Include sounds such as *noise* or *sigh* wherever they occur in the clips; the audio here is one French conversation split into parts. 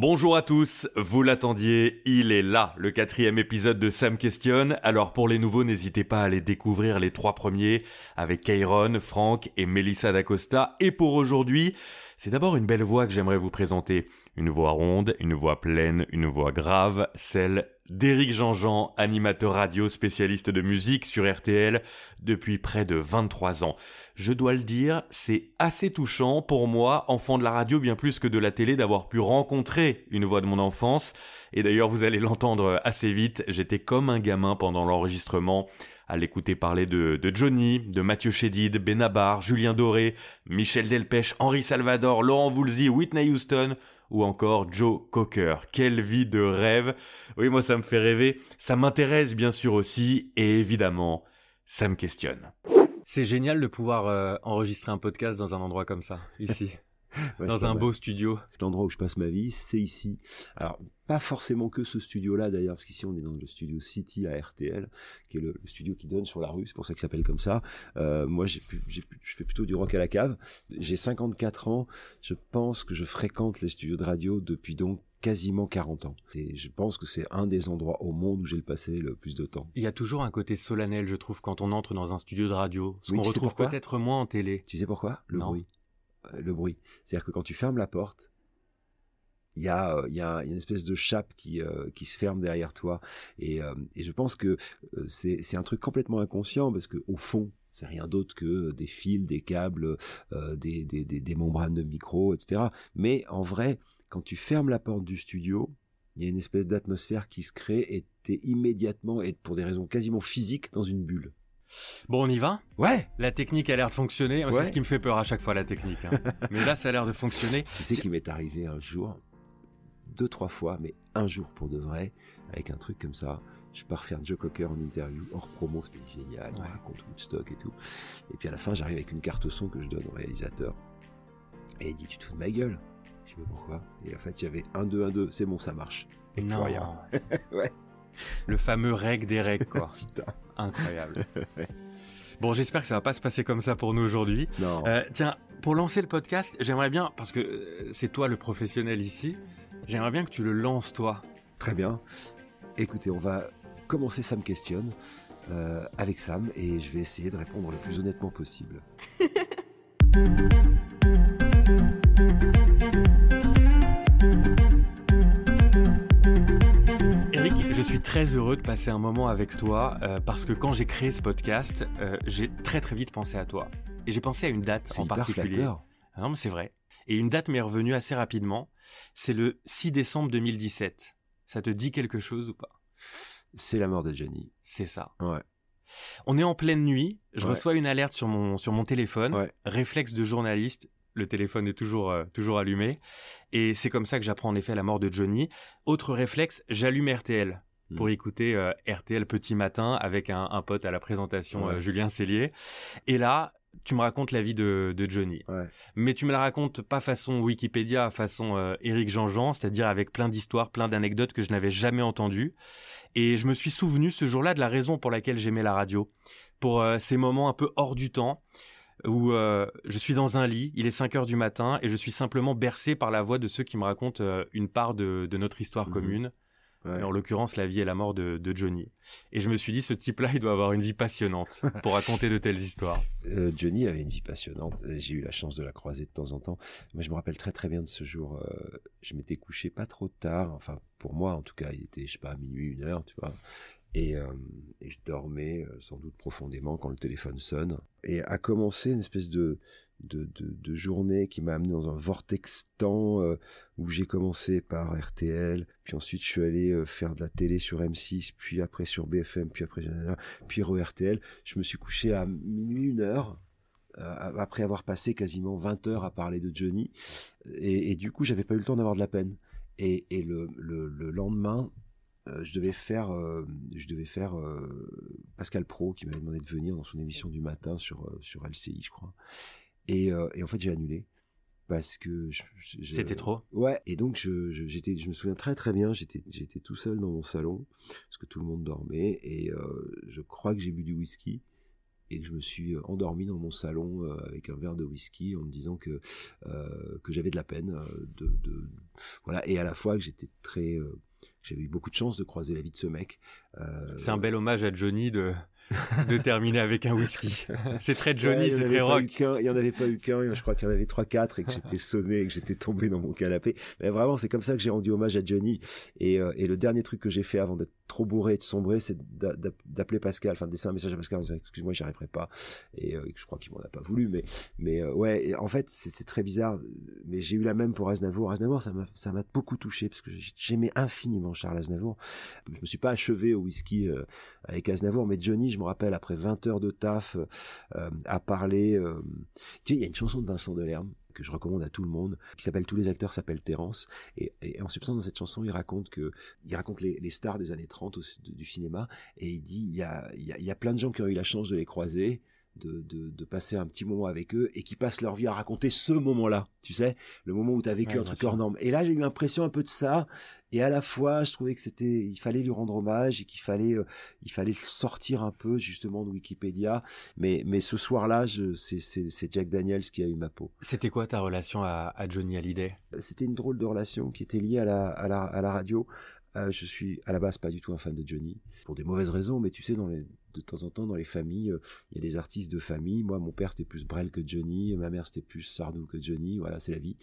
Bonjour à tous, vous l'attendiez, il est là, le quatrième épisode de Sam Questionne. Alors pour les nouveaux, n'hésitez pas à aller découvrir les trois premiers avec Kairon, Franck et Melissa D'Acosta. Et pour aujourd'hui, c'est d'abord une belle voix que j'aimerais vous présenter. Une voix ronde, une voix pleine, une voix grave, celle d'Éric Jean-Jean, animateur radio spécialiste de musique sur RTL depuis près de 23 ans. Je dois le dire, c'est assez touchant pour moi, enfant de la radio bien plus que de la télé, d'avoir pu rencontrer une voix de mon enfance. Et d'ailleurs, vous allez l'entendre assez vite, j'étais comme un gamin pendant l'enregistrement à l'écouter parler de, de, Johnny, de Mathieu Chédid, Benabar, Julien Doré, Michel Delpech, Henri Salvador, Laurent Voulzy, Whitney Houston ou encore Joe Cocker. Quelle vie de rêve Oui, moi ça me fait rêver, ça m'intéresse bien sûr aussi, et évidemment, ça me questionne. C'est génial de pouvoir euh, enregistrer un podcast dans un endroit comme ça, ici. Dans un beau studio. L'endroit où je passe ma vie, c'est ici. Alors, pas forcément que ce studio-là d'ailleurs, parce qu'ici on est dans le studio City à RTL, qui est le, studio qui donne sur la rue, c'est pour ça qu'il s'appelle comme ça. Euh, moi, j'ai, je fais plutôt du rock à la cave. J'ai 54 ans, je pense que je fréquente les studios de radio depuis donc quasiment 40 ans. Et je pense que c'est un des endroits au monde où j'ai le passé le plus de temps. Il y a toujours un côté solennel, je trouve, quand on entre dans un studio de radio, ce qu'on retrouve peut-être moins en télé. Tu sais pourquoi? Le bruit. Euh, le bruit. C'est-à-dire que quand tu fermes la porte, il y, a, euh, une espèce de chape qui, euh, qui se ferme derrière toi. Et, je pense que c'est un truc complètement inconscient parce que au fond, c'est rien d'autre que des fils, des câbles, des, membranes de micro, etc. Mais en vrai, quand tu fermes la porte du studio, il y a une espèce d'atmosphère qui se crée et tu es immédiatement, et pour des raisons quasiment physiques, dans une bulle. Bon, on y va? Ouais. La technique a l'air de fonctionner. C'est ce qui me fait peur à chaque fois, la technique. Hein. *laughs* mais là, ça a l'air de fonctionner. Tu sais qu'il m'est arrivé un jour, deux, trois fois, mais un jour pour de vrai, avec un truc comme ça. Je pars faire Joe Cocker en interview, hors promo, c'était génial, on raconte Woodstock et tout. Et puis à la fin, j'arrive avec une carte son que je donne au réalisateur. Et il dit, tu te fous de ma gueule? Je sais pas pourquoi? Et en fait, il y avait un, deux, un, deux, c'est bon, ça marche. Et non. Rien. *laughs* ouais. Le fameux règle des règles, quoi. *laughs* Putain. Incroyable. *laughs* bon, j'espère que ça va pas se passer comme ça pour nous aujourd'hui. Non. Euh, tiens, pour lancer le podcast, j'aimerais bien, parce que euh, c'est toi le professionnel ici, j'aimerais bien que tu le lances toi. Très bien. Écoutez, on va commencer Ça me questionne euh, avec Sam et je vais essayer de répondre le plus honnêtement possible. *laughs* très heureux de passer un moment avec toi euh, parce que quand j'ai créé ce podcast, euh, j'ai très très vite pensé à toi. Et j'ai pensé à une date en particulier. Ah non, mais c'est vrai. Et une date m'est revenue assez rapidement. C'est le 6 décembre 2017. Ça te dit quelque chose ou pas? C'est la mort de Jenny. C'est ça. Ouais. On est en pleine nuit. Je reçois une alerte sur mon sur mon téléphone. Réflexe de journaliste. Le téléphone est toujours euh, toujours allumé. Et c'est comme ça que j'apprends en effet la mort de Johnny. Autre réflexe, j'allume RTL pour mm. écouter euh, RTL Petit Matin avec un, un pote à la présentation, euh, Julien Cellier. Et là, tu me racontes la vie de, de Johnny. Mais tu me la racontes pas façon Wikipédia, façon euh, Éric Jean-Jean, c'est-à-dire avec plein d'histoires, plein d'anecdotes que je n'avais jamais entendues. Et je me suis souvenu ce jour-là de la raison pour laquelle j'aimais la radio. Pour ces moments un peu hors du temps où je suis dans un lit, il est 5 heures du matin et je suis simplement bercé par la voix de ceux qui me racontent une part de, de notre histoire mhm. commune en l'occurrence la vie et la mort de, Johnny. Et je me suis dit, ce type-là, il doit avoir une vie passionnante *laughs* pour raconter de telles histoires. Euh, Johnny avait une vie passionnante. J'ai eu la chance de la croiser de temps en temps. Moi, je me rappelle très très bien de ce jour. Euh, je m'étais couché pas trop tard. Enfin, pour moi, en tout cas, il était, je sais pas, minuit, une heure, tu vois. Et, euh, et je dormais sans doute profondément quand le téléphone sonne. Et a commencé une espèce de de, de, journée qui m'a amené dans un vortex temps euh, où j'ai commencé par RTL, puis ensuite je suis allé euh, faire de la télé sur M6, puis après sur BFM, puis après puis RTL. Je me suis couché à minuit une heure euh, après avoir passé quasiment 20 heures à parler de Johnny et, du coup j'avais pas eu le temps d'avoir de la peine. Et, le lendemain, je devais faire, je devais faire Pascal Pro qui m'avait demandé de venir dans son émission du matin sur sur LCI, je crois. Euh, et, en fait, j'ai annulé parce que c'était trop. Ouais, et donc je, j'étais, je me souviens très très bien, j'étais, j'étais tout seul dans mon salon parce que tout le monde dormait et euh, je crois que j'ai bu du whisky et que je me suis endormi dans mon salon avec un verre de whisky en me disant que que j'avais de la peine de, de, voilà et à la fois que j'étais très j'avais eu beaucoup de chance de croiser la vie de ce mec. c'est un bel hommage à Johnny de *laughs* de terminer avec un whisky. c'est très Johnny, c'est très rock. Il n'y en avait pas eu qu'un, je crois qu'il y en avait trois, quatre et que j'étais *laughs* sonné et que j'étais tombé dans mon canapé. Mais vraiment, c'est comme ça que j'ai rendu hommage à Johnny. Et, euh, et le dernier truc que j'ai fait avant d'être trop bourré et de sombrer, c'est d'appeler Pascal, enfin de laisser un message à Pascal en disant excuse-moi, j'y arriverai pas. Et euh, je crois qu'il m'en a pas voulu, mais mais euh, ouais, en fait, c'est très bizarre. Mais j'ai eu la même pour Aznavour. Aznavour, ça m'a beaucoup touché parce que j'aimais infiniment Charles Aznavour. Je me suis pas achevé au whisky avec Aznavour, mais Johnny, je me rappelle après 20 heures de taf euh, à parler. Euh, tu sais, il y a une chanson de Vincent Delerme que je recommande à tout le monde, qui s'appelle Tous les acteurs s'appellent Terence. Et, en substance, dans cette chanson, il raconte que, il raconte les, stars des années 30 du cinéma, et il dit, y a, il y a plein de gens qui ont eu la chance de les croiser, de, de, de, passer un petit moment avec eux et qui passent leur vie à raconter ce moment-là, tu sais, le moment où tu as vécu un truc hors norme. Et là, j'ai eu l'impression un peu de ça, et à la fois, je trouvais que c'était, il fallait lui rendre hommage et qu'il fallait, euh, il fallait sortir un peu justement de Wikipédia. Mais, mais ce soir-là, c'est, c'est, Jack Daniels qui a eu ma peau. C'était quoi ta relation à, à Johnny Hallyday? C'était une drôle de relation qui était liée à la, à la, à la radio. Euh, je suis à la base pas du tout un fan de Johnny pour des mauvaises raisons, mais tu sais dans les de temps en temps dans les familles, euh, il y a des artistes de famille. Moi, mon père c'était plus Brel que Johnny, ma mère c'était plus Sardou que Johnny. Voilà, c'est la vie.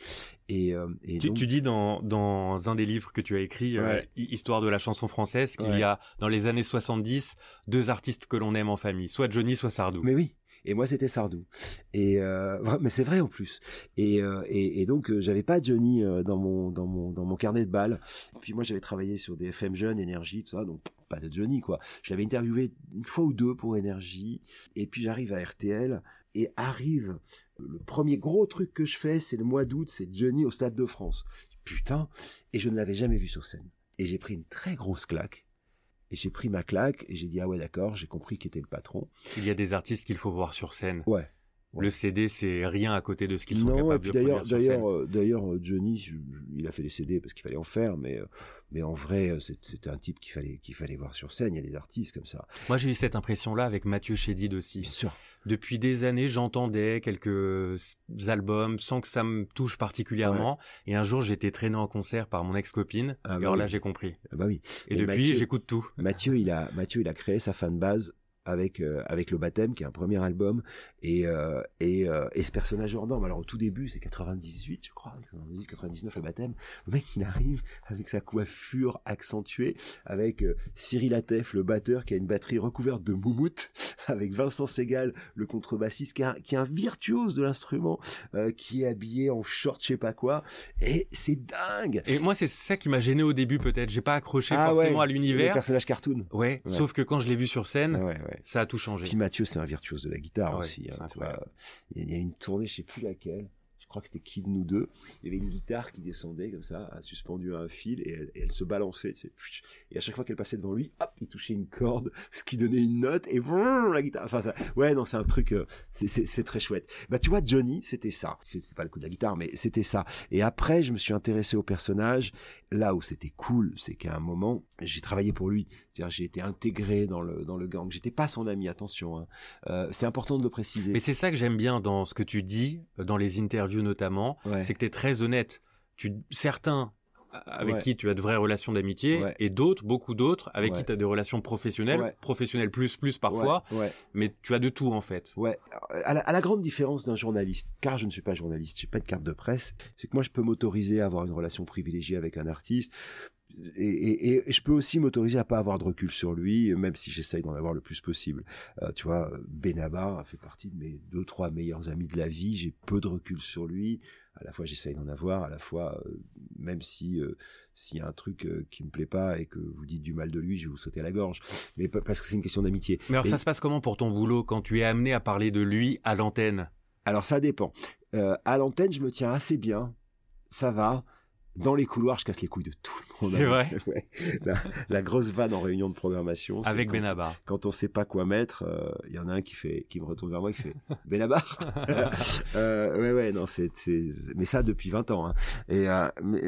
Et, euh, et tu, tu, dis dans, dans un des livres que tu as écrit, euh, Histoire de la chanson française, qu'il y a dans les années 70 deux artistes que l'on aime en famille, soit Johnny, soit Sardou. Mais oui, et moi c'était Sardou. Et euh, mais c'est vrai en plus. Et, euh, et, et, donc euh, j'avais pas Johnny dans mon dans mon dans mon carnet de balles. Puis moi j'avais travaillé sur des FM jeunes, énergie, tout ça, donc pas de Johnny quoi. Je l'avais interviewé une fois ou deux pour énergie. Et puis j'arrive à RTL et arrive le premier gros truc que je fais, c'est le mois d'août, c'est Johnny au Stade de France. Putain, et je ne l'avais jamais vu sur scène. Et j'ai pris une très grosse claque et j'ai pris ma claque et j'ai dit ah ouais d'accord, j'ai compris qui était le patron. Il y a des artistes qu'il faut voir sur scène. Ouais. Le CD, c'est rien à côté de ce qu'ils sont capables de d'ailleurs, d'ailleurs, euh, d'ailleurs, euh, Johnny, il a fait des CD parce qu'il fallait en faire, mais, euh, mais en vrai, c'était un type qu'il fallait, qu'il fallait voir sur scène. Il y a des artistes comme ça. Moi, j'ai eu cette impression-là avec Mathieu Chédid aussi. Bien sûr. Depuis des années, j'entendais quelques albums sans que ça me touche particulièrement. Et un jour, j'étais traîné en concert par mon ex-copine. Ah, et alors bah là, j'ai compris. Ah bah oui. Et, depuis, j'écoute tout. Mathieu, il a, Mathieu, il a créé sa fan base avec euh, avec le baptême qui est un premier album et euh, et, euh, et ce personnage hors norme alors au tout début c'est 98 je crois 98 99 le baptême. Le mec il arrive avec sa coiffure accentuée avec Cyril Atef le batteur qui a une batterie recouverte de moumoute *laughs* avec Vincent Segal le contrebassiste qui est un, virtuose de l'instrument qui est habillé en short je sais pas quoi. Et c'est dingue! Et moi c'est ça qui m'a gêné au début peut-être. J'ai pas accroché ah forcément à l'univers. le personnage cartoon. Ouais, sauf que quand je l'ai vu sur scène ouais, ouais ça a tout changé. Puis Mathieu, c'est un virtuose de la guitare ah aussi. Hein, il y a une tournée, je sais plus laquelle, je crois que c'était Kid nous deux. Il y avait une guitare qui descendait comme ça, suspendue à un fil, et elle, se balançait. Et à chaque fois qu'elle passait devant lui, hop, il touchait une corde, ce qui donnait une note, et la guitare. Enfin, ouais, non, c'est un truc, euh, c'est très chouette. Bah, tu vois, Johnny, c'était ça. C'était pas le coup de la guitare, mais c'était ça. Et après, je me suis intéressé au personnage. Là où c'était cool, c'est qu'à un moment, j'ai travaillé pour lui. C'est-à-dire, j'ai été intégré dans le dans le gang. J'étais pas son ami, attention. Hein. Euh, c'est important de le préciser. Mais c'est ça que j'aime bien dans ce que tu dis, dans les interviews notamment, c'est que tu es très honnête. Tu, certains avec qui tu as de vraies relations d'amitié et d'autres, beaucoup d'autres, avec qui tu as des relations professionnelles, professionnelles plus plus parfois, mais tu as de tout en fait. Ouais. À la, grande différence d'un journaliste, car je ne suis pas journaliste, j'ai pas de carte de presse, c'est que moi je peux m'autoriser à avoir une relation privilégiée avec un artiste, et, et, je peux aussi m'autoriser à pas avoir de recul sur lui, même si j'essaye d'en avoir le plus possible. Euh, tu vois, Benabar fait partie de mes deux trois meilleurs amis de la vie. J'ai peu de recul sur lui. À la fois, j'essaye d'en avoir. À la fois, euh, même si euh, s'il y a un truc euh, qui me plaît pas et que vous dites du mal de lui, je vais vous sauter à la gorge. Mais parce que c'est une question d'amitié. Mais alors, ça se passe comment pour ton boulot quand tu es amené à parler de lui à l'antenne? Alors, ça dépend. à l'antenne, je me tiens assez bien. Ça va dans les couloirs, je casse les couilles de tout le monde. C'est vrai. *laughs* La, grosse vanne en réunion de programmation. Avec Benabar. Quand on sait pas quoi mettre, il euh, y en a un qui fait, qui me retourne vers moi, qui fait Benabar. *laughs* euh, ouais, ouais, non, c'est, mais ça depuis 20 ans. Hein. Et euh, mais,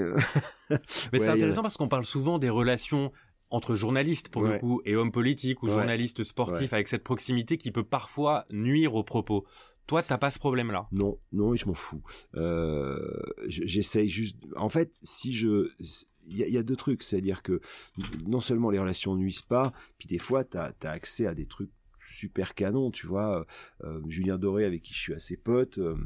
mais c'est *laughs* intéressant parce qu'on parle souvent des relations entre journalistes pour le coup et hommes politiques ou journalistes sportifs avec cette proximité qui peut parfois nuire aux propos. Toi, t'as pas ce problème-là? Non, non, je m'en fous. Euh, J'essaye juste. En fait, si je, il y, a deux trucs, c'est-à-dire que non seulement les relations nuisent pas, puis des fois, t'as as accès à des trucs super canons, tu vois. Euh, Julien Doré, avec qui je suis assez pote. Euh,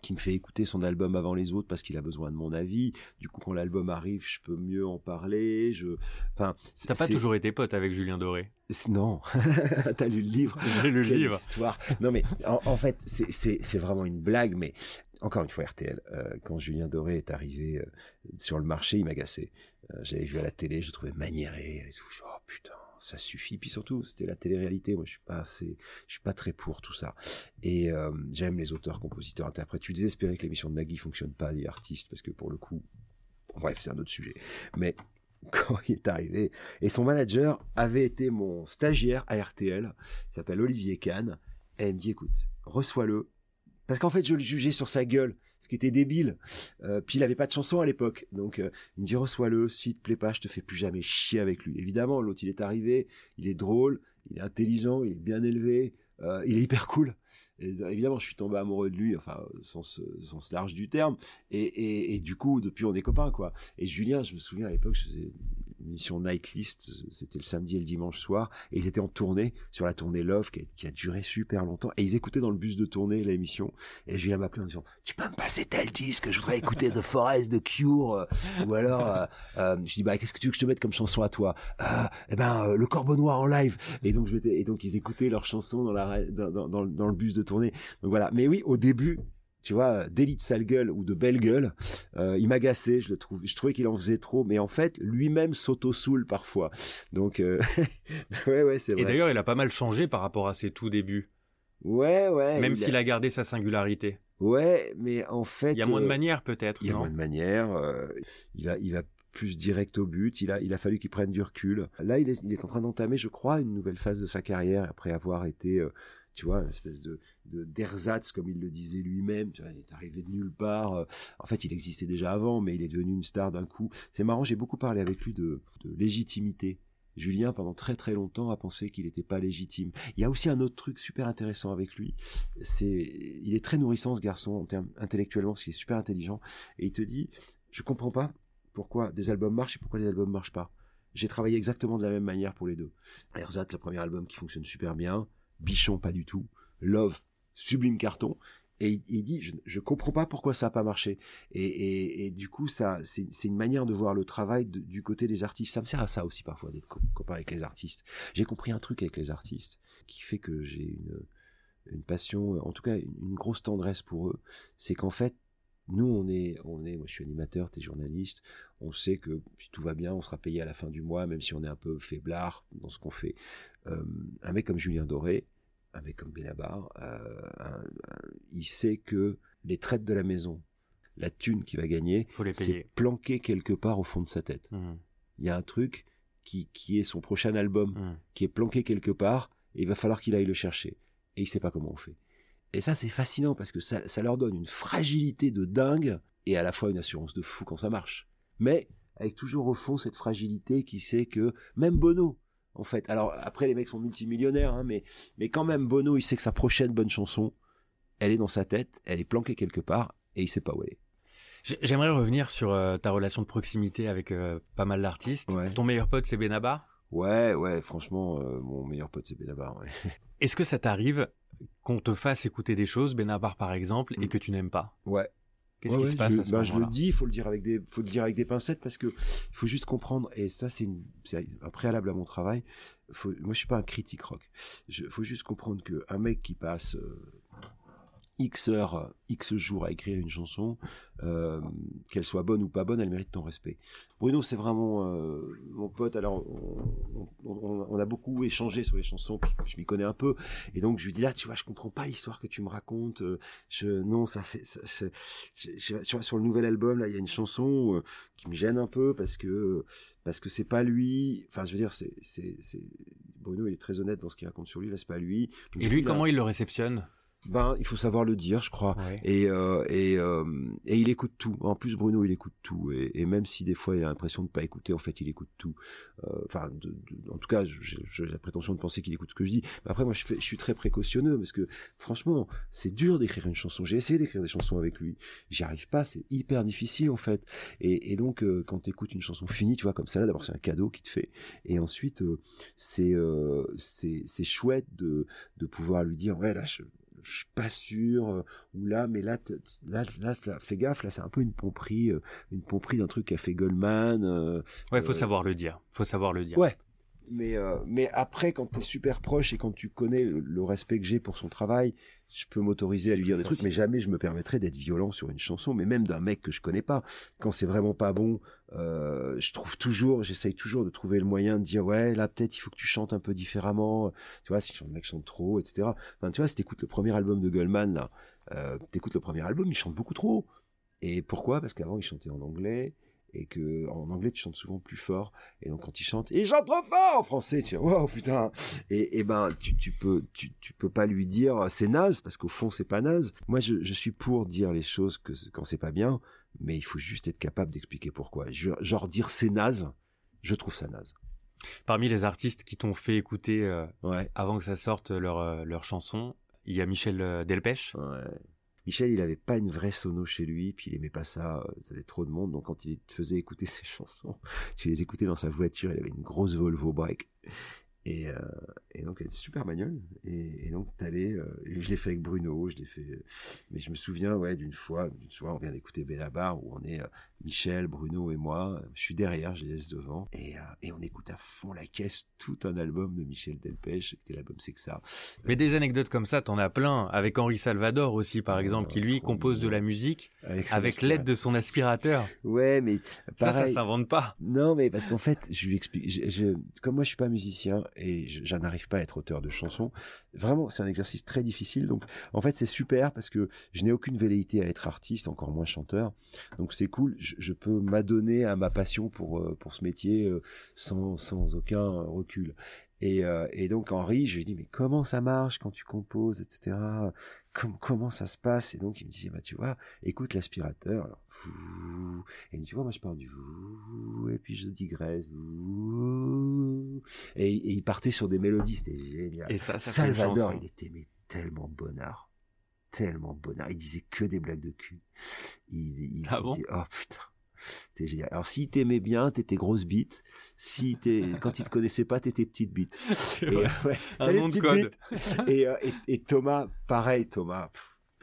qui me fait écouter son album avant les autres parce qu'il a besoin de mon avis. Du coup, quand l'album arrive, je peux mieux en parler. Je, enfin, t'as pas toujours été pote avec Julien Doré? Non, *laughs* t'as lu le livre? *laughs* J'ai lu le livre. Histoire. Non mais en, fait, c'est vraiment une blague, mais encore une fois RTL. Euh, quand Julien Doré est arrivé euh, sur le marché, il m'agaçait. Euh, J'avais vu à la télé, je le trouvais maniéré. Et tout. Oh putain ça suffit. Puis surtout, c'était la télé-réalité. Moi, je suis pas assez, je suis pas très pour tout ça. Et euh, j'aime les auteurs, compositeurs, interprètes. Je suis désespéré que l'émission de Nagui fonctionne pas, les artistes, parce que pour le coup, bref, c'est un autre sujet. Mais *laughs* quand il est arrivé, et son manager avait été mon stagiaire à RTL, il s'appelle Olivier Kahn, et elle me dit, écoute, reçois-le, parce qu'en fait, je le jugeais sur sa gueule, ce qui était débile. Euh, puis il avait pas de chanson à l'époque. Donc euh, il me dit reçois-le, si te plaît pas, je te fais plus jamais chier avec lui. Évidemment, l'autre il est arrivé, il est drôle, il est intelligent, il est bien élevé, euh, il est hyper cool. Et, évidemment, je suis tombé amoureux de lui, enfin, sens, sens large du terme. Et, et, et, du coup, depuis, on est copains, quoi. Et Julien, je me souviens à l'époque, je faisais mission Nightlist, c'était le samedi et le dimanche soir, et ils étaient en tournée sur la tournée Love qui a, duré super longtemps, et ils écoutaient dans le bus de tournée l'émission, et Julien m'appelait en disant tu peux me passer tel disque, je voudrais écouter The Forest de Cure, euh, ou alors euh, euh, je dis bah qu'est-ce que tu veux que je te mette comme chanson à toi? Eh ben le Corbeau Noir en live, et donc je et donc ils écoutaient leurs chansons dans la dans, dans le bus de tournée, donc voilà. Mais oui, au début tu vois, d'élite sale gueule ou de belle gueule. Euh, il m'agaçait, je le trouve, je trouvais qu'il en faisait trop, mais en fait, lui-même s'auto-soule parfois. Donc, euh... *laughs* ouais, ouais, c'est vrai. Et d'ailleurs, il a pas mal changé par rapport à ses tout débuts. Ouais, ouais. Même s'il a... gardé sa singularité. Ouais, mais en fait. Il y a moins de euh, manières, peut-être. Il y a moins de manières. Euh, il va, il va plus direct au but. Il a, il a fallu qu'il prenne du recul. Là, il est, il est en train d'entamer, je crois, une nouvelle phase de sa carrière après avoir été tu vois, une espèce de d'ersatz, comme il le disait lui-même. Il est arrivé de nulle part. Euh, en fait, il existait déjà avant, mais il est devenu une star d'un coup. C'est marrant, j'ai beaucoup parlé avec lui de, légitimité. Julien, pendant très très longtemps, a pensé qu'il n'était pas légitime. Il y a aussi un autre truc super intéressant avec lui. C'est, il est très nourrissant ce garçon en termes intellectuellement, parce qu'il est super intelligent. Et il te dit, je comprends pas pourquoi des albums marchent et pourquoi des albums marchent pas. J'ai travaillé exactement de la même manière pour les deux. Ersatz, le premier album qui fonctionne super bien. Bichon pas du tout, Love sublime carton. Et il, dit, je, je comprends pas pourquoi ça a pas marché. Et, du coup, ça, c'est une manière de voir le travail du côté des artistes. Ça me sert à ça aussi parfois d'être comparé avec les artistes. J'ai compris un truc avec les artistes qui fait que j'ai une, une passion, en tout cas une, grosse tendresse pour eux. C'est qu'en fait, nous, on est, on est, moi je suis animateur, t'es journaliste, on sait que si tout va bien, on sera payé à la fin du mois, même si on est un peu faiblard dans ce qu'on fait. Euh, un mec comme Julien Doré, mec comme Benabar, euh, il sait que les traites de la maison, la thune qu'il va gagner, c'est planqué quelque part au fond de sa tête. Mmh. Il y a un truc qui, qui est son prochain album, mmh. qui est planqué quelque part, et il va falloir qu'il aille le chercher. Et il sait pas comment on fait. Et ça, c'est fascinant parce que ça, ça leur donne une fragilité de dingue et à la fois une assurance de fou quand ça marche. Mais avec toujours au fond cette fragilité qui sait que même Bono, en fait. Alors après les mecs sont multimillionnaires, hein, mais mais quand même Bono il sait que sa prochaine bonne chanson, elle est dans sa tête, elle est planquée quelque part et il sait pas où elle est. J'aimerais revenir sur euh, ta relation de proximité avec euh, pas mal d'artistes. Ton meilleur pote c'est Benabar Ouais, ouais, franchement, euh, mon meilleur pote c'est Benabar. Ouais. *laughs* Est-ce que ça t'arrive qu'on te fasse écouter des choses, Benabar par exemple, et mm. que tu n'aimes pas? Ouais, Qu'est-ce qui se passe je, à ce bah, Je le dis, il faut le dire avec des, faut le dire avec des pincettes parce que il faut juste comprendre. Et ça, c'est un préalable à mon travail. Faut, moi, je suis pas un critique rock. Il faut juste comprendre que un mec qui passe euh, X heures, X jours à écrire une chanson, euh, qu'elle soit bonne ou pas bonne, elle mérite ton respect. Bruno, c'est vraiment euh, mon pote. Alors, on, a beaucoup échangé sur les chansons, puis je m'y connais un peu, et donc je lui dis là, tu vois, je comprends pas l'histoire que tu me racontes. Euh, je, non, ça fait, ça, sur, sur, le nouvel album, là, il y a une chanson qui me gêne un peu parce que parce que c'est pas lui. Enfin, je veux dire, c'est, c'est, Bruno, il est très honnête dans ce qu'il raconte sur lui. Là, c'est pas lui. et lui, comment il le réceptionne? Ben, il faut savoir le dire, je crois. Et euh, et euh, et il écoute tout. En plus, Bruno, il écoute tout. Et, et, même si des fois il a l'impression de pas écouter, en fait, il écoute tout. Euh, enfin, en tout cas, j'ai la prétention de penser qu'il écoute ce que je dis. Mais après, moi, je, fais, je suis très précautionneux parce que franchement, c'est dur d'écrire une chanson. J'ai essayé d'écrire des chansons avec lui. J'y arrive pas. C'est hyper difficile en fait. Et, et donc, euh, quand tu écoutes une chanson finie, tu vois, comme ça là, d'abord c'est un cadeau qu'il te fait. Et ensuite, euh, c'est c'est c'est chouette de de pouvoir lui dire ouais là je je suis pas sûr euh, ou là mais là là là fais gaffe là c'est un peu une pomperie euh, une pomperie d'un truc qu'a fait Goldman euh, ouais faut savoir le dire faut savoir le dire. Ouais mais mais après quand tu es super proche et quand tu connais le respect que j'ai pour son travail je peux m'autoriser à lui dire des trucs, mais jamais je me permettrais d'être violent sur une chanson, mais même d'un mec que je connais pas. Quand c'est vraiment pas bon, euh, je trouve toujours, j'essaye toujours de trouver le moyen de dire ouais là peut-être il faut que tu chantes un peu différemment. Tu vois, si le mec chante trop, etc. Enfin, tu vois, si t'écoutes le premier album de Goldman là, euh, t'écoutes le premier album, il chante beaucoup trop. Et pourquoi? Parce qu'avant il chantait en anglais et que en anglais tu chantes souvent plus fort et donc quand il chante il chante trop fort en français tu vois wow putain. Et, et ben tu, tu peux tu, tu peux pas lui dire c'est naze parce qu'au fond c'est pas naze. Moi je, je suis pour dire les choses que quand c'est pas bien mais il faut juste être capable d'expliquer pourquoi. Genre dire c'est naze je trouve ça naze. Parmi les artistes qui t'ont fait écouter euh, ouais. avant que ça sorte leur euh, leur chanson il y a Michel euh, Delpech. Ouais Michel, il avait pas une vraie sono chez lui, puis il aimait pas ça, euh, ça avait trop de monde, donc quand il te faisait écouter *laughs* ses chansons, tu les écoutais dans sa voiture, il avait une grosse Volvo Bike, et, euh, donc, elle était super bagnole. Et, donc, t'allais, euh, je l'ai fait avec Bruno, je l'ai fait, mais je me souviens, ouais, d'une fois, d'une fois, on vient d'écouter Benabar, où on est euh, Michel, Bruno et moi. Je suis derrière, je les laisse devant. Et, euh, et on écoute à fond la caisse tout un album de Michel Delpech, c'était l'album C'est que ça. Mais des anecdotes comme ça, t'en as plein. Avec Henri Salvador aussi, par exemple, qui lui compose de la musique avec, l'aide de son aspirateur. Ouais, mais pareil. ça, ça s'invente pas. Non, mais parce qu'en fait, je lui explique, je, je, comme moi, je suis pas musicien, et je, n'arrive pas à être auteur de chansons. Vraiment, c'est un exercice très difficile. Donc, en fait, c'est super parce que je n'ai aucune velléité à être artiste, encore moins chanteur. Donc, c'est cool. Je, peux m'adonner à ma passion pour euh, pour ce métier euh, sans sans aucun recul. Et, euh, et donc Henri, je lui dis mais comment ça marche quand tu composes, etc. comment ça se passe? Et donc il me disait bah tu vois, écoute l'aspirateur. Et il me dit, moi je parle du et puis je digresse, et, et il partait sur des mélodies, c'était génial. Et ça, Salvador, il était mais tellement bonnard, tellement bonnard. Il disait que des blagues de cul. Il, il, ah bon oh putain. C'était génial. Alors, si t'aimais bien, t'étais grosse bite. Si t'es, quand il te connaissait pas, t'étais petite bite. *laughs* Et, ouais, un nom de code. Et, euh, et, et, Thomas, pareil, Thomas.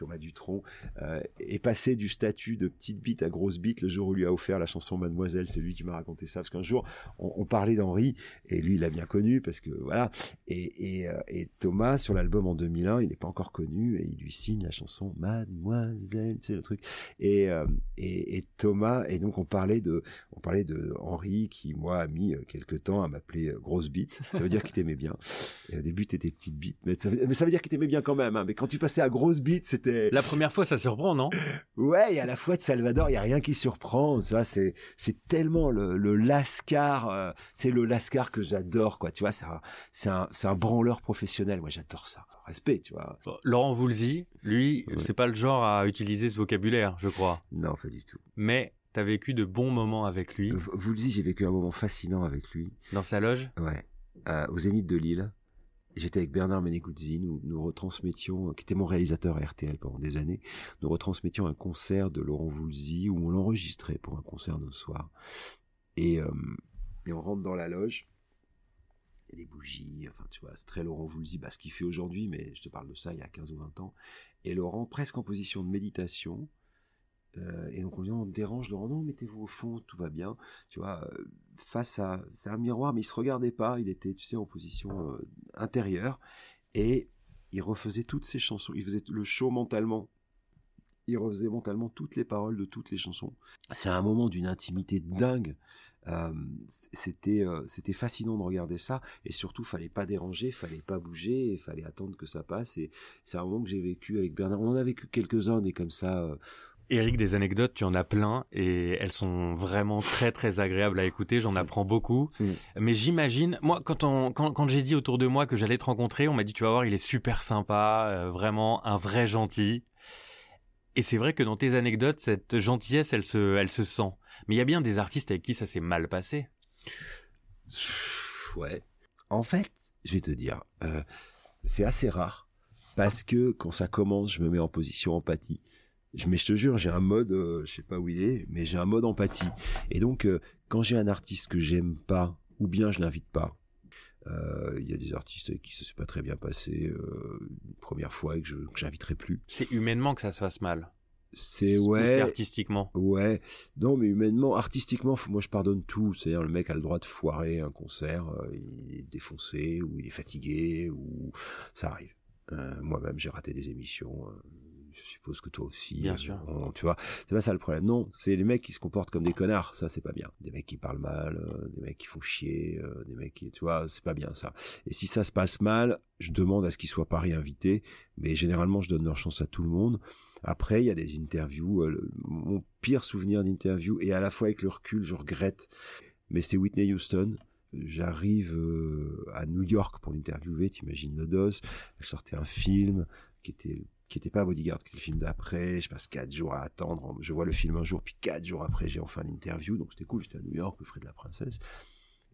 Thomas Dutronc, euh, est passé du statut de petite bite à grosse bite le jour où lui a offert la chanson Mademoiselle. C'est lui qui m'a raconté ça parce qu'un jour on, parlait d'Henri et lui il l'a bien connu parce que voilà. Et, et, euh, Thomas sur l'album en 2001, il n'est pas encore connu et il lui signe la chanson Mademoiselle, tu sais le truc. Et, euh, et, et Thomas et donc on parlait de on parlait de Henri qui moi a mis quelques temps à m'appeler grosse bite. Ça veut dire qu'il t'aimait bien. Au début t'étais petite bite, mais ça, mais ça veut dire qu'il t'aimait bien quand même. Hein. Mais quand tu passais à grosse bite, c'était la première fois, ça surprend, non? Ouais, et à la fois de Salvador, il y a rien qui surprend. Tu vois, c'est c'est tellement le, le lascar, euh, c'est le lascar que j'adore, quoi. Tu vois, c'est un c'est un c'est un branleur professionnel. Moi, j'adore ça. Respect, tu vois. Laurent Voulzy, lui, c'est pas le genre à utiliser ce vocabulaire, je crois. Non, pas du tout. Mais t'as vécu de bons moments avec lui. Voulzy, j'ai vécu un moment fascinant avec lui. Dans sa loge? Ouais. Euh, au Zénith de Lille. J'étais avec Bernard Meneguzzi, nous, nous retransmettions, qui était mon réalisateur à RTL pendant des années, nous retransmettions un concert de Laurent Voulzy où on l'enregistrait pour un concert d'un soir. Et, euh, on rentre dans la loge, il y a des bougies, enfin tu vois, c'est très Laurent Voulzy, bah, ce qu'il fait aujourd'hui, mais je te parle de ça il y a 15 ou 20 ans. Et Laurent, presque en position de méditation, euh, et donc on vient, dérange Laurent, non, mettez-vous au fond, tout va bien. Tu vois, euh, face à, c'est un miroir, mais il se regardait pas, il était, tu sais, en position euh, intérieure, et il refaisait toutes ses chansons, il faisait le show mentalement. Il refaisait mentalement toutes les paroles de toutes les chansons. C'est un moment d'une intimité dingue. C'était c'était fascinant de regarder ça et surtout fallait pas déranger fallait pas bouger il fallait attendre que ça passe et c'est un moment que j'ai vécu avec Bernard on en a vécu quelques uns des comme ça Eric, des anecdotes, tu en as plein et elles sont vraiment très très agréables à écouter. J'en apprends beaucoup. Mm. Mais j'imagine, moi, quand on, quand, quand j'ai dit autour de moi que j'allais te rencontrer, on m'a dit, tu vas voir, il est super sympa, euh, vraiment un vrai gentil. Et c'est vrai que dans tes anecdotes, cette gentillesse, elle se, elle se sent. Mais il y a bien des artistes avec qui ça s'est mal passé. Ouais. En fait, je vais te dire, euh, c'est assez rare parce que quand ça commence, je me mets en position empathie. Je, mais je te jure, j'ai un mode, euh, je sais pas où il est, mais j'ai un mode empathie. Et donc, euh, quand j'ai un artiste que j'aime pas, ou bien je l'invite pas, euh, il y a des artistes avec qui ça s'est pas très bien passé euh, une première fois et que je j'inviterai plus. C'est humainement que ça se fasse mal. C'est Ou c'est ouais, artistiquement. ouais. Non, mais humainement, artistiquement, moi je pardonne tout. C'est-à-dire le mec a le droit de foirer un concert, euh, il est défoncé ou il est fatigué ou ça arrive. Euh, Moi-même, j'ai raté des émissions. Je suppose que toi aussi. Bien euh, sûr. on- tu vois, c'est pas ça le problème. Non, c'est les mecs qui se comportent comme des connards. Ça, c'est pas bien. Des mecs qui parlent mal, euh, des mecs qui font chier, euh, des mecs qui, tu vois, c'est pas bien ça. Et si ça se passe mal, je demande à ce qu'ils soient pas réinvités. Mais généralement, je donne leur chance à tout le monde. Après, il y a des interviews. euh, le- mon pire souvenir d'interview, et à la fois avec le recul, je regrette. Mais c'est Whitney Houston. J'arrive à New York pour l'interviewer. T'imagines le dos. Elle sortait un film qui était qui était pas Bodyguard, qui était le film d'après. Je passe quatre jours à attendre. Je vois le film un jour, puis quatre jours après, j'ai enfin l'interview. Donc c'était cool. J'étais à New York, au frais de la princesse.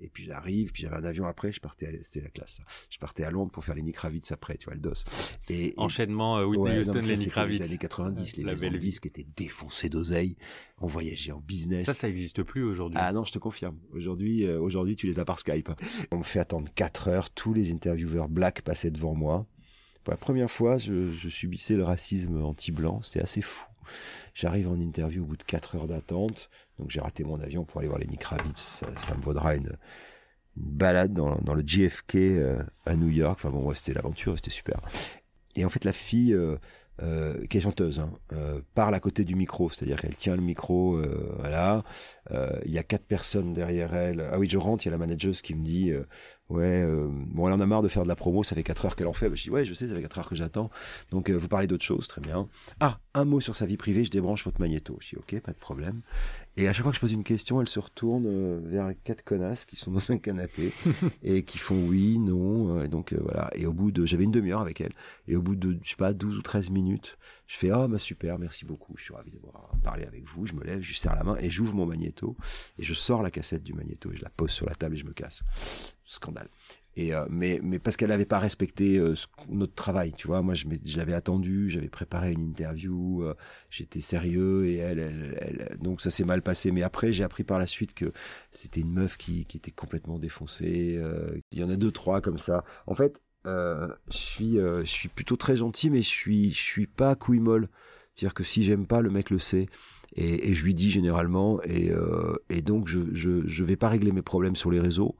Et puis j'arrive, puis j'avais un avion après, je partais, c'était la classe. ça. Je partais à Londres pour faire les Nick Kravitz après, tu vois le dos. Et, et- Enchaînement euh, Whitney Ouais, Houston, Lenny c'était Kravitz. Les années 90, les maisons disques étaient défoncées d'oseille. On voyageait en business. Ça, ça existe plus aujourd'hui. Ah non, je te confirme. Aujourd'hui, euh, aujourd'hui, tu les as par Skype. On me fait attendre 4 heures. Tous les intervieweurs black passaient devant moi. La première fois, je, subissais le racisme anti-blanc. C'était assez fou. J'arrive en interview au bout de 4 heures d'attente. Donc j'ai raté mon avion pour aller voir Lenny Kravitz. Ça, ça me vaudra une, balade dans, le JFK euh, à New York. Enfin bon, c'était l'aventure, c'était super. Et en fait, la fille, euh, euh, qui est chanteuse, hein, parle à côté du micro, c'est-à-dire qu'elle tient le micro, voilà. Il y a quatre personnes derrière elle. Ah oui, je rentre, il y a la manageuse qui me dit, ouais, euh, bon, elle en a marre de faire de la promo, ça fait quatre heures qu'elle en fait. Bah, je dis, ouais, je sais, ça fait quatre heures que j'attends. Donc, euh, vous parlez d'autre chose, très bien. Ah, un mot sur sa vie privée, je débranche votre magnéto. Je dis, ok, pas de problème. Et à chaque fois que je pose une question, elle se retourne euh, vers quatre connasses qui sont dans un canapé *laughs* et qui font oui, non. euh, et donc, euh, voilà. Et au bout de, j'avais une demi-heure avec elle. Et au bout de, je sais pas, 12 ou 13 minutes, je fais, ah, bah super, merci beaucoup. Je suis ravi d'avoir parlé avec vous. Je me lève, je serre la main et j'ouvre mon magnéto. Et je sors la cassette du magnéto et je la pose sur la table et je me casse. Scandale. Euh, mais parce qu'elle n'avait pas respecté euh, notre travail, tu vois. Moi, je l'avais attendu, j'avais préparé une interview, euh, j'étais sérieux et elle, donc ça s'est mal passé. Mais après, j'ai appris par la suite que c'était une meuf qui, était complètement défoncée. Il y en a deux, trois comme ça. En fait, je suis plutôt très gentil, mais je suis suis pas couille molle. C'est-à-dire que si j'aime pas, le mec le sait. Et, je lui dis généralement. Et, et donc, je, je, je vais pas régler mes problèmes sur les réseaux.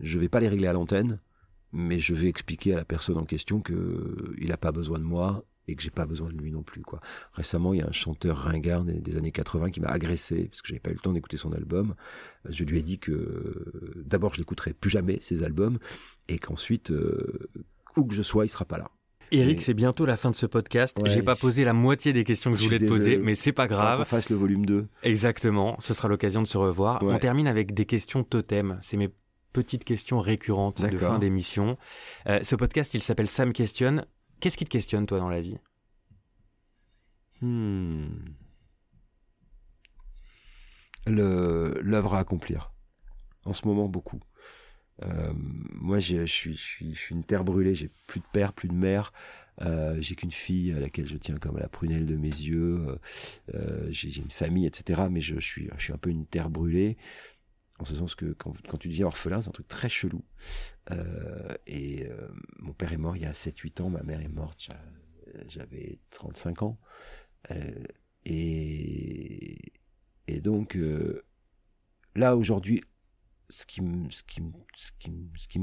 Je vais pas les régler à l'antenne. Mais je vais expliquer à la personne en question que euh, il a pas besoin de moi et que j'ai pas besoin de lui non plus. Quoi. Récemment, il y a un chanteur ringard des, des années 80 qui m'a agressé parce que j'avais pas eu le temps d'écouter son album. Je lui ai dit que euh, d'abord je l'écouterai plus jamais ses albums et qu'ensuite euh, où que je sois, il sera pas là. Eric, c'est bientôt la fin de ce podcast. Ouais. J'ai pas posé la moitié des questions que je voulais te poser, mais c'est pas On grave. fasse le volume 2. Exactement. Ce sera l'occasion de se revoir. Ouais. On termine avec des questions totem. C'est mes petites questions récurrentes de fin d'émission. Euh, ce podcast, il s'appelle Sam questionne. Qu'est-ce qui te questionne, toi, dans la vie? Hmm. Le l'œuvre à accomplir. En ce moment, beaucoup. Euh, moi, j'ai- je suis, une terre brûlée. J'ai plus de père, plus de mère. Euh, j'ai qu'une fille à laquelle je tiens comme à la prunelle de mes yeux. Euh, j'ai j'ai une famille, etc. Mais je, je suis, je suis un peu une terre brûlée. En ce sens que quand, tu deviens orphelin, c'est un truc très chelou. Euh, et euh, mon père est mort il y a 7-8 ans. Ma mère est morte. j'a- J'avais 35 ans. Euh, et, donc, là, aujourd'hui, ce qui, me-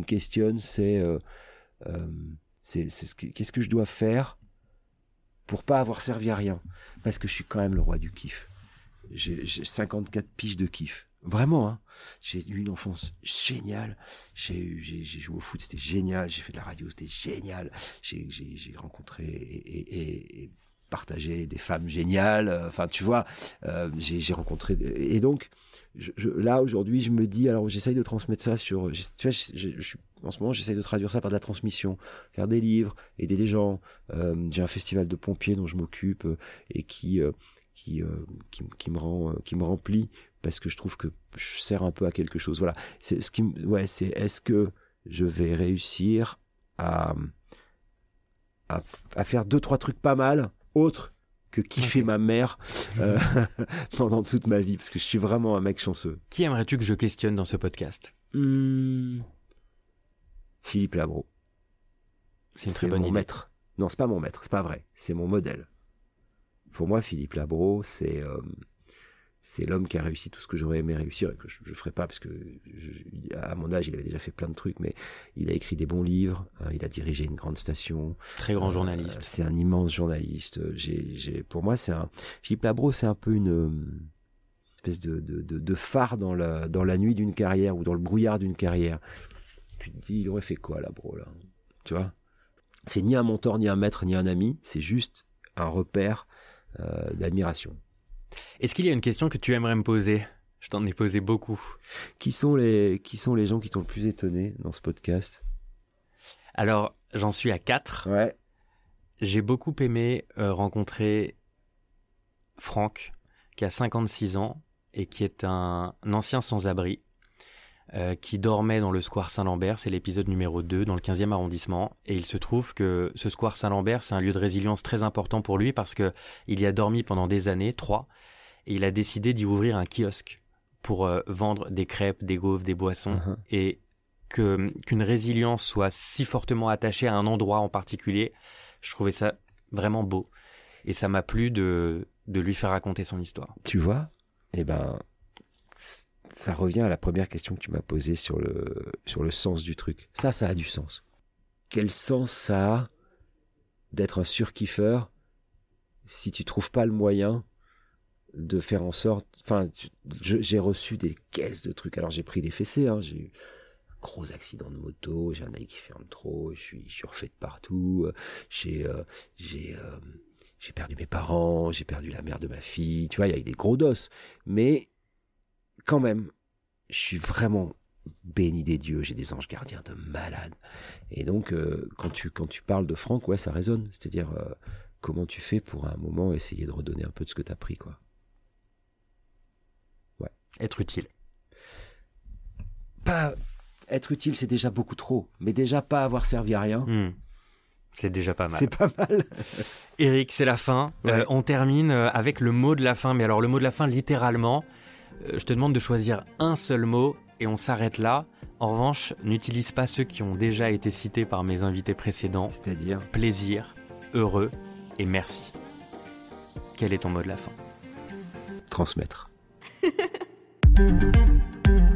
questionne, c'est c'est- c'est ce que- qu'est-ce que je dois faire pour pas avoir servi à rien? Parce que je suis quand même le roi du kiff. J'ai 54 piges de kiff. Vraiment, hein. J'ai eu une enfance géniale. J'ai joué au foot, c'était génial. J'ai fait de la radio, c'était génial. J'ai rencontré et, et- et- et partagé des femmes géniales. Enfin, tu vois, j'ai rencontré et donc là aujourd'hui, je me dis alors j'essaye de transmettre ça sur. En ce moment, j'essaye de traduire ça par de la transmission, faire des livres, aider des gens. j'ai un festival de pompiers dont je m'occupe et qui, qui, qui me rend qui me remplit parce que je trouve que je sers un peu à quelque chose. Voilà. C'est ce qui, ouais, c'est est-ce que je vais réussir à, à, faire deux trois trucs pas mal, autres que kiffer ma mère euh, *laughs* *laughs* pendant toute ma vie, parce que je suis vraiment un mec chanceux. Qui aimerais-tu que je questionne dans ce podcast? Hmm. Philippe Labro. C'est une très bonne mon maître. Non, c'est pas mon maître, c'est pas vrai. C'est mon modèle. Pour moi, Philippe Labro, c'est euh, c'est l'homme qui a réussi tout ce que j'aurais aimé réussir et que je ne ferais pas parce que à mon âge il avait déjà fait plein de trucs mais il a écrit des bons livres hein, il a dirigé une grande station. Très grand journaliste. euh, c'est un immense journaliste. J'ai j'ai pour moi c'est un Philippe Labro c'est un peu une espèce de, de, de, phare dans la dans la nuit d'une carrière ou dans le brouillard d'une carrière. Tu te dis il aurait fait quoi Labro là? Tu vois? C'est ni un mentor ni un maître ni un ami c'est juste un repère euh, d'admiration est-ce qu'il y a une question que tu aimerais me poser? Je t'en ai posé beaucoup. Qui sont les, qui sont les gens qui t'ont le plus étonné dans ce podcast? Alors, j'en suis à quatre. Ouais. J'ai beaucoup aimé euh, rencontrer Franck, qui a 56 ans et qui est un, ancien sans-abri. Euh, qui dormait dans le square Saint-Lambert, c'est l'épisode numéro 2 dans le 15e arrondissement. Et il se trouve que ce square Saint-Lambert, c'est un lieu de résilience très important pour lui parce que il y a dormi pendant des années, trois, et il a décidé d'y ouvrir un kiosque pour euh, vendre des crêpes, des gaufres, des boissons uh-huh. et que qu'une résilience soit si fortement attachée à un endroit en particulier, je trouvais ça vraiment beau. Et ça m'a plu de de lui faire raconter son histoire. Tu vois? Eh ben ça revient à la première question que tu m'as posée sur le sur le sens du truc. Ça ça a du sens. Quel sens ça a d'être un surkiffeur si tu trouves pas le moyen de faire en sorte. Enfin, j'ai reçu des caisses de trucs. Alors j'ai pris des fessées. Hein. J'ai eu un gros accident de moto. J'ai un œil qui ferme trop. Je suis, je refait de partout. J'ai, euh, j'ai, euh, j'ai perdu mes parents. J'ai perdu la mère de ma fille. Tu vois, il y a eu des gros dos. Mais quand même, je suis vraiment béni des dieux. J'ai des anges gardiens de malade. Et donc, euh, quand tu quand tu parles de Franck, ouais, ça résonne. C'est-à-dire comment tu fais pour à un moment essayer de redonner un peu de ce que tu as pris, quoi être utile Pas être utile, c'est déjà beaucoup trop. Mais déjà pas avoir servi à rien. Hmm. C'est déjà pas mal. C'est pas mal. *laughs* Eric, c'est la fin. Euh, on termine euh, avec le mot de la fin. Mais alors le mot de la fin, littéralement, euh, je te demande de choisir un seul mot et on s'arrête là. En revanche, n'utilise pas ceux qui ont déjà été cités par mes invités précédents. C'est-à-dire plaisir, heureux et merci. Quel est ton mot de la fin? Transmettre. Thank *laughs* you.